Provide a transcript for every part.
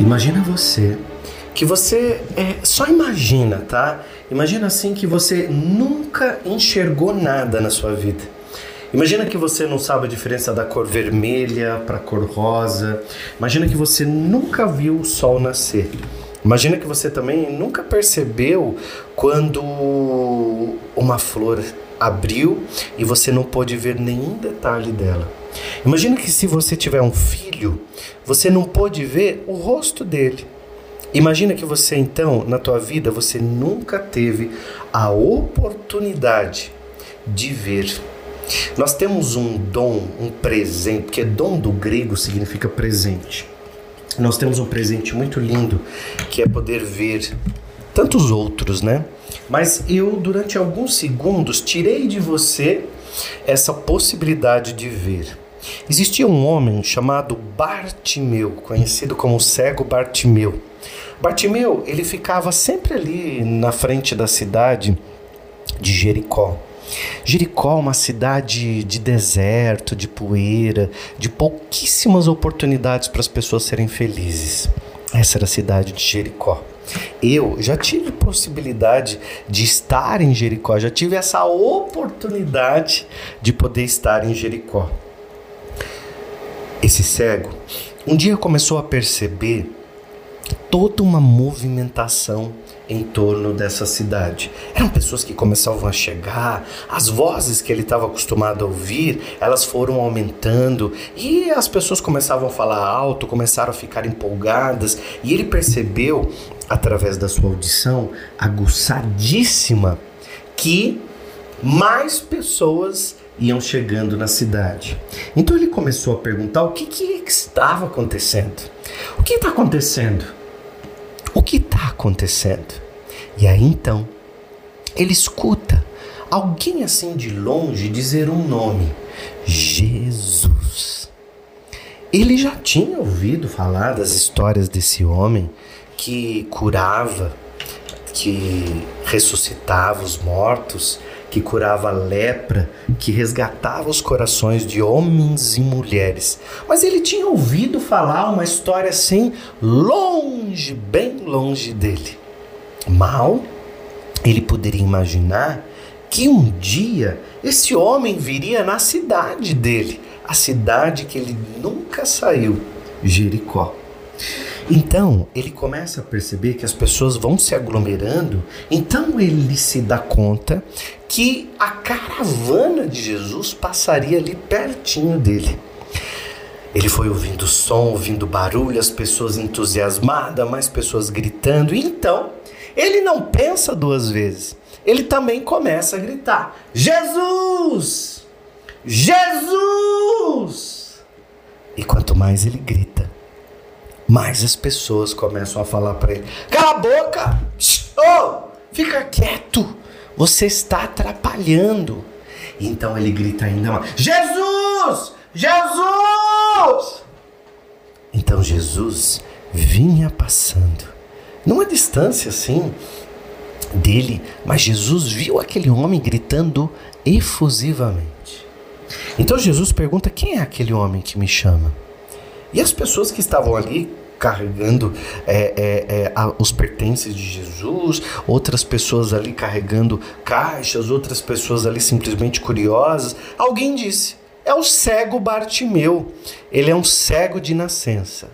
Imagina você que você é, só imagina, tá? Imagina assim que você nunca enxergou nada na sua vida. Imagina que você não sabe a diferença da cor vermelha para cor rosa. Imagina que você nunca viu o sol nascer. Imagina que você também nunca percebeu quando uma flor abriu e você não pôde ver nenhum detalhe dela. Imagina que se você tiver um filho, você não pôde ver o rosto dele. Imagina que você então, na tua vida, você nunca teve a oportunidade de ver. Nós temos um dom, um presente, porque dom do grego significa presente. Nós temos um presente muito lindo, que é poder ver tantos outros, né? Mas eu, durante alguns segundos, tirei de você essa possibilidade de ver. Existia um homem chamado Bartimeu, conhecido como cego Bartimeu. Bartimeu, ele ficava sempre ali na frente da cidade de Jericó. Jericó, uma cidade de deserto, de poeira, de pouquíssimas oportunidades para as pessoas serem felizes. Essa era a cidade de Jericó. Eu já tive possibilidade de estar em Jericó, já tive essa oportunidade de poder estar em Jericó. Esse cego um dia começou a perceber toda uma movimentação em torno dessa cidade. Eram pessoas que começavam a chegar, as vozes que ele estava acostumado a ouvir, elas foram aumentando e as pessoas começavam a falar alto, começaram a ficar empolgadas e ele percebeu, através da sua audição aguçadíssima, que mais pessoas iam chegando na cidade. Então ele começou a perguntar o que, que estava acontecendo. O que está acontecendo? O que está acontecendo? E aí então, ele escuta alguém assim de longe dizer um nome: Jesus. Ele já tinha ouvido falar das histórias desse homem que curava, que ressuscitava os mortos, que curava a lepra, que resgatava os corações de homens e mulheres. Mas ele tinha ouvido falar uma história assim, longe, bem longe dele. Mal ele poderia imaginar que um dia esse homem viria na cidade dele, a cidade que ele nunca saiu, Jericó. Então ele começa a perceber que as pessoas vão se aglomerando, então ele se dá conta que a caravana de Jesus passaria ali pertinho dele. Ele foi ouvindo som, ouvindo barulho, as pessoas entusiasmadas, mais pessoas gritando. Então, ele não pensa duas vezes. Ele também começa a gritar: Jesus! Jesus! E quanto mais ele grita, mais as pessoas começam a falar para ele: Cala a boca! Oh, fica quieto! Você está atrapalhando. Então ele grita ainda mais: Jesus! Jesus! Então Jesus vinha passando, numa distância assim dele, mas Jesus viu aquele homem gritando efusivamente. Então Jesus pergunta: Quem é aquele homem que me chama? E as pessoas que estavam ali carregando é, é, é, a, os pertences de Jesus, outras pessoas ali carregando caixas, outras pessoas ali simplesmente curiosas. Alguém disse: é o cego Bartimeu. Ele é um cego de nascença.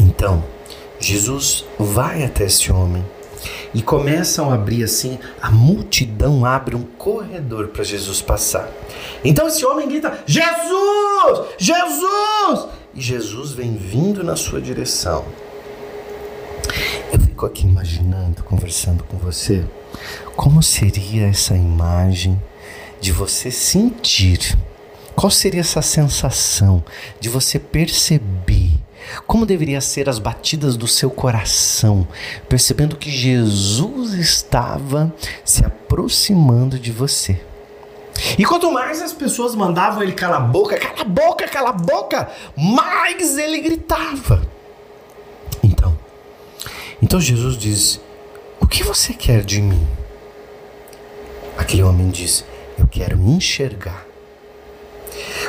Então, Jesus vai até esse homem e começam a abrir assim, a multidão abre um corredor para Jesus passar. Então esse homem grita: Jesus! Jesus! E Jesus vem vindo na sua direção. Eu fico aqui imaginando, conversando com você, como seria essa imagem de você sentir. Qual seria essa sensação de você perceber como deveriam ser as batidas do seu coração, percebendo que Jesus estava se aproximando de você? E quanto mais as pessoas mandavam ele calar a boca, cala a boca, cala a boca, mais ele gritava. Então, então Jesus diz: O que você quer de mim? Aquele homem diz: Eu quero enxergar.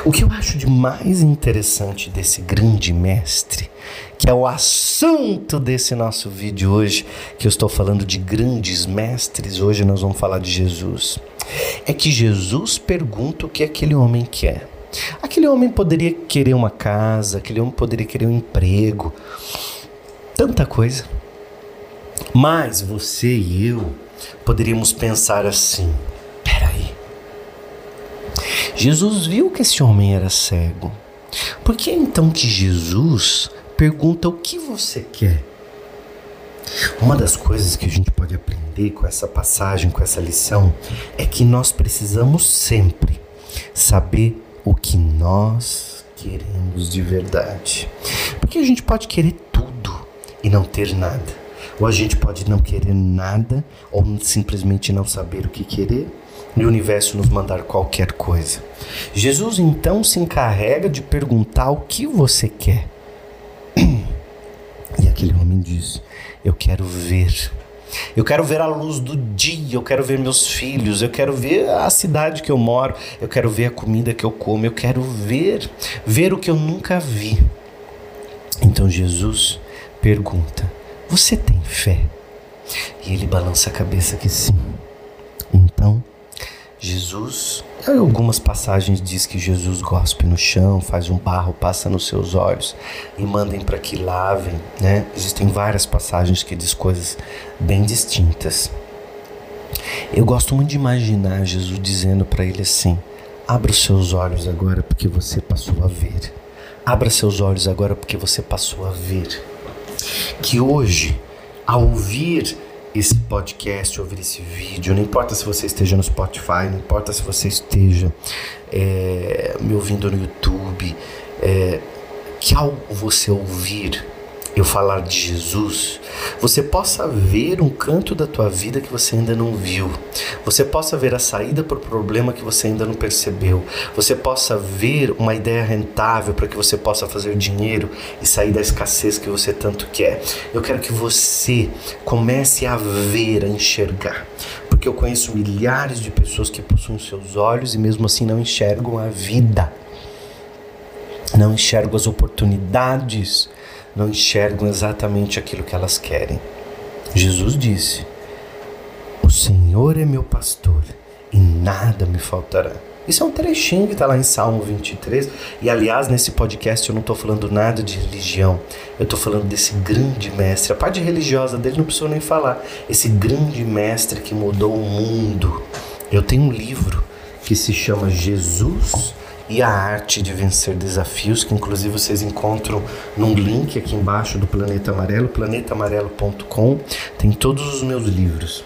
O que eu acho de mais interessante desse grande mestre, que é o assunto desse nosso vídeo hoje, que eu estou falando de grandes mestres, hoje nós vamos falar de Jesus, é que Jesus pergunta o que aquele homem quer. Aquele homem poderia querer uma casa, aquele homem poderia querer um emprego, tanta coisa. Mas você e eu poderíamos pensar assim. Jesus viu que esse homem era cego. Por que então que Jesus pergunta o que você quer? Uma das coisas que a gente pode aprender com essa passagem, com essa lição, é que nós precisamos sempre saber o que nós queremos de verdade. Porque a gente pode querer tudo e não ter nada. Ou a gente pode não querer nada, ou simplesmente não saber o que querer, e o universo nos mandar qualquer coisa. Jesus então se encarrega de perguntar o que você quer. E aquele homem diz: Eu quero ver. Eu quero ver a luz do dia, eu quero ver meus filhos, eu quero ver a cidade que eu moro, eu quero ver a comida que eu como, eu quero ver, ver o que eu nunca vi. Então Jesus pergunta: você tem fé? E ele balança a cabeça que sim. Jesus, algumas passagens diz que Jesus gospe no chão, faz um barro, passa nos seus olhos e mandem para que lavem, né? Existem várias passagens que diz coisas bem distintas. Eu gosto muito de imaginar Jesus dizendo para ele assim: Abra os seus olhos agora porque você passou a ver. Abra seus olhos agora porque você passou a ver que hoje, ao ouvir esse podcast, ouvir esse vídeo, não importa se você esteja no Spotify, não importa se você esteja é, me ouvindo no YouTube, é, que ao você ouvir eu falar de Jesus, você possa ver um canto da tua vida que você ainda não viu. Você possa ver a saída para o problema que você ainda não percebeu. Você possa ver uma ideia rentável para que você possa fazer dinheiro e sair da escassez que você tanto quer. Eu quero que você comece a ver, a enxergar. Porque eu conheço milhares de pessoas que possuem seus olhos e mesmo assim não enxergam a vida. Não enxergam as oportunidades não enxergam exatamente aquilo que elas querem. Jesus disse: O Senhor é meu pastor e nada me faltará. Isso é um trechinho que está lá em Salmo 23. E aliás, nesse podcast eu não estou falando nada de religião. Eu estou falando desse grande mestre. A parte religiosa dele não preciso nem falar. Esse grande mestre que mudou o mundo. Eu tenho um livro que se chama Jesus e a arte de vencer desafios, que inclusive vocês encontram num link aqui embaixo do Planeta Amarelo, planetamarelo.com, tem todos os meus livros.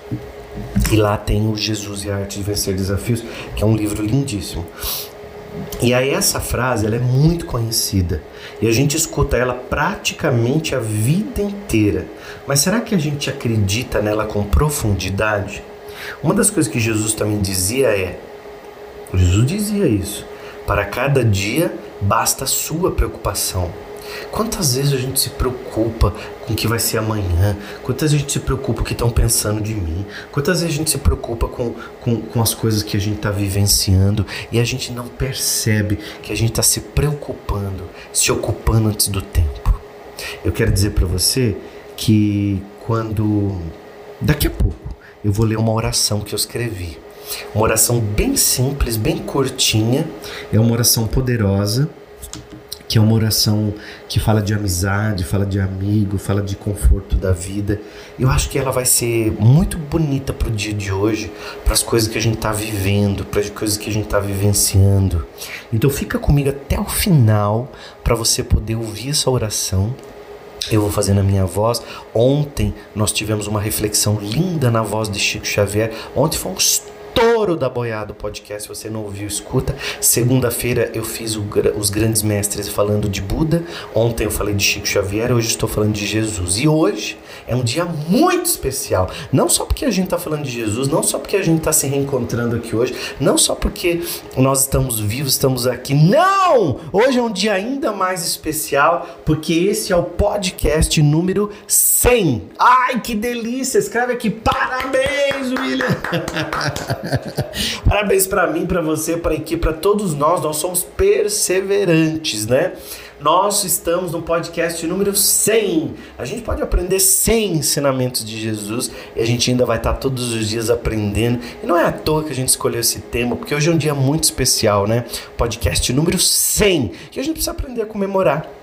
E lá tem o Jesus e a arte de vencer desafios, que é um livro lindíssimo. E aí essa frase ela é muito conhecida e a gente escuta ela praticamente a vida inteira. Mas será que a gente acredita nela com profundidade? Uma das coisas que Jesus também dizia é, Jesus dizia isso, para cada dia basta a sua preocupação. Quantas vezes a gente se preocupa com o que vai ser amanhã? Quantas vezes a gente se preocupa com o que estão pensando de mim? Quantas vezes a gente se preocupa com, com, com as coisas que a gente está vivenciando e a gente não percebe que a gente está se preocupando, se ocupando antes do tempo? Eu quero dizer para você que quando. Daqui a pouco eu vou ler uma oração que eu escrevi. Uma oração bem simples, bem curtinha, é uma oração poderosa, que é uma oração que fala de amizade, fala de amigo, fala de conforto da vida. Eu acho que ela vai ser muito bonita para o dia de hoje, para as coisas que a gente está vivendo, para as coisas que a gente está vivenciando. Então fica comigo até o final para você poder ouvir essa oração eu vou fazer na minha voz. Ontem nós tivemos uma reflexão linda na voz de Chico Xavier. Ontem foi um estouro da boiada podcast. Se você não ouviu, escuta. Segunda-feira eu fiz o, os grandes mestres falando de Buda. Ontem eu falei de Chico Xavier. Hoje estou falando de Jesus. E hoje é um dia muito especial. Não só porque a gente está falando de Jesus, não só porque a gente está se reencontrando aqui hoje, não só porque nós estamos vivos, estamos aqui. Não! Hoje é um dia ainda mais especial porque esse é o podcast número 100. Ai, que delícia! Escreve aqui, parabéns, William! Parabéns para mim, para você, para a equipe, para todos nós. Nós somos perseverantes, né? Nós estamos no podcast número 100. A gente pode aprender 100 ensinamentos de Jesus e a gente ainda vai estar todos os dias aprendendo. E não é à toa que a gente escolheu esse tema, porque hoje é um dia muito especial, né? Podcast número 100, que a gente precisa aprender a comemorar.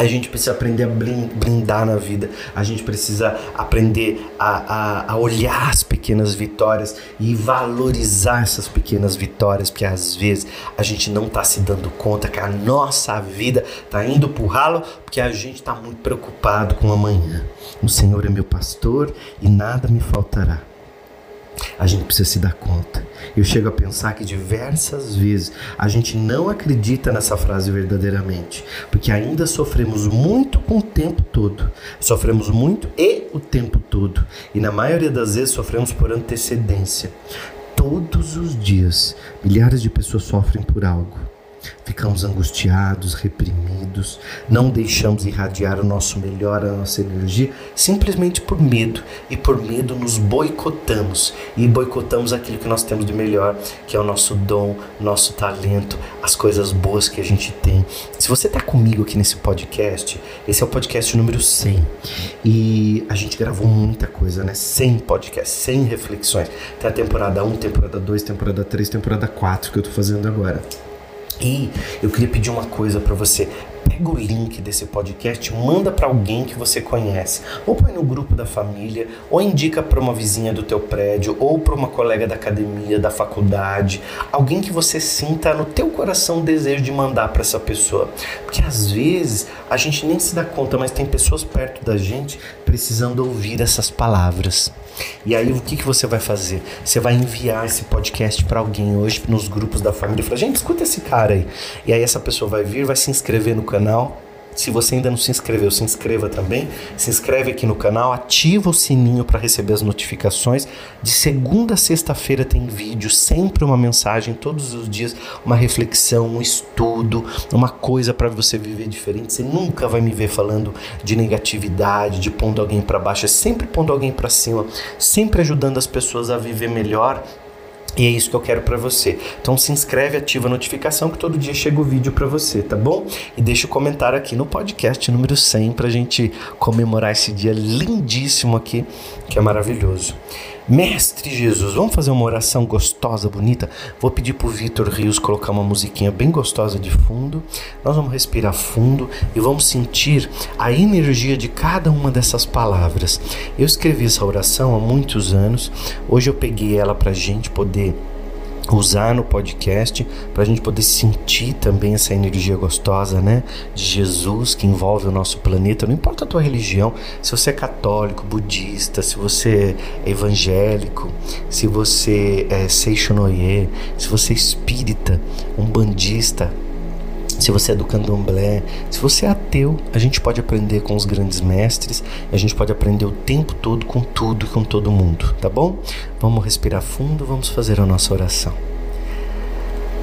A gente precisa aprender a blindar na vida, a gente precisa aprender a, a, a, olhar as pequenas vitórias e valorizar essas pequenas vitórias, porque às vezes a gente não está se dando conta que a nossa vida está indo para o ralo porque a gente está muito preocupado com amanhã. O Senhor é meu pastor e nada me faltará. A gente precisa se dar conta. Eu chego a pensar que diversas vezes a gente não acredita nessa frase verdadeiramente, porque ainda sofremos muito com o tempo todo. Sofremos muito e o tempo todo. E na maioria das vezes sofremos por antecedência. Todos os dias, milhares de pessoas sofrem por algo. Ficamos angustiados, reprimidos, não deixamos irradiar o nosso melhor, a nossa energia, simplesmente por medo. E por medo nos boicotamos. E boicotamos aquilo que nós temos de melhor, que é o nosso dom, nosso talento, as coisas boas que a gente tem. Se você está comigo aqui nesse podcast, esse é o podcast número 100. E a gente gravou muita coisa, né? 100 podcasts, 100 reflexões. Tem a temporada 1, temporada 2, temporada 3, temporada 4 que eu estou fazendo agora. E eu queria pedir uma coisa para você. Pega o link desse podcast, manda para alguém que você conhece, ou põe no grupo da família, ou indica para uma vizinha do teu prédio, ou para uma colega da academia, da faculdade, alguém que você sinta no teu coração o desejo de mandar para essa pessoa. Porque às vezes a gente nem se dá conta, mas tem pessoas perto da gente precisando ouvir essas palavras. E aí o que, que você vai fazer? Você vai enviar esse podcast para alguém hoje nos grupos da família e falar: gente, escuta esse cara aí. E aí essa pessoa vai vir, vai se inscrever no canal se você ainda não se inscreveu, se inscreva também. Se inscreve aqui no canal, ativa o sininho para receber as notificações. De segunda a sexta-feira tem vídeo, sempre uma mensagem, todos os dias, uma reflexão, um estudo, uma coisa para você viver diferente. Você nunca vai me ver falando de negatividade, de pondo alguém para baixo, é sempre pondo alguém para cima, sempre ajudando as pessoas a viver melhor e é isso que eu quero para você. Então se inscreve, ativa a notificação que todo dia chega o vídeo para você, tá bom? E deixa o um comentário aqui no podcast número 100 pra gente comemorar esse dia lindíssimo aqui, que é maravilhoso. Mestre Jesus, vamos fazer uma oração gostosa, bonita? Vou pedir pro Vitor Rios colocar uma musiquinha bem gostosa de fundo. Nós vamos respirar fundo e vamos sentir a energia de cada uma dessas palavras. Eu escrevi essa oração há muitos anos. Hoje eu peguei ela pra gente poder usar no podcast para a gente poder sentir também essa energia gostosa, né, de Jesus que envolve o nosso planeta. Não importa a tua religião, se você é católico, budista, se você é evangélico, se você é seixonoye, se você é espírita, umbandista, se você é do candomblé, se você é ateu, a gente pode aprender com os grandes mestres, a gente pode aprender o tempo todo com tudo e com todo mundo, tá bom? Vamos respirar fundo, vamos fazer a nossa oração.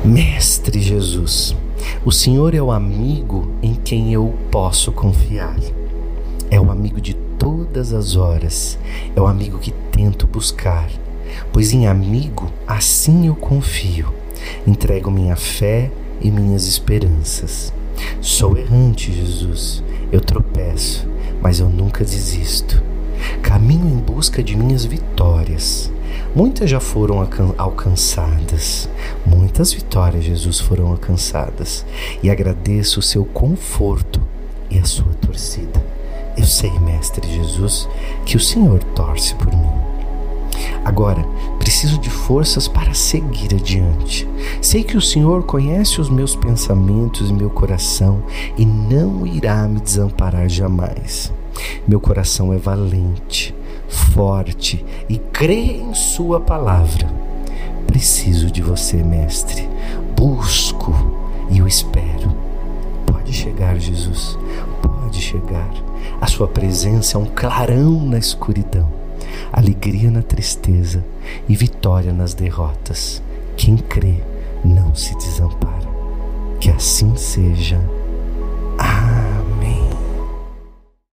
Mestre Jesus, o Senhor é o amigo em quem eu posso confiar. É o amigo de todas as horas, é o amigo que tento buscar, pois em amigo assim eu confio. Entrego minha fé e minhas esperanças. Sou errante, Jesus. Eu tropeço, mas eu nunca desisto. Caminho em busca de minhas vitórias. Muitas já foram alcançadas. Muitas vitórias, Jesus, foram alcançadas. E agradeço o seu conforto e a sua torcida. Eu sei, Mestre Jesus, que o Senhor torce por mim. Agora, preciso de forças para seguir adiante. Sei que o Senhor conhece os meus pensamentos e meu coração e não irá me desamparar jamais. Meu coração é valente, forte e crê em Sua palavra. Preciso de você, Mestre. Busco e o espero. Pode chegar, Jesus, pode chegar. A Sua presença é um clarão na escuridão alegria na tristeza e vitória nas derrotas. Quem crê não se desampara. Que assim seja.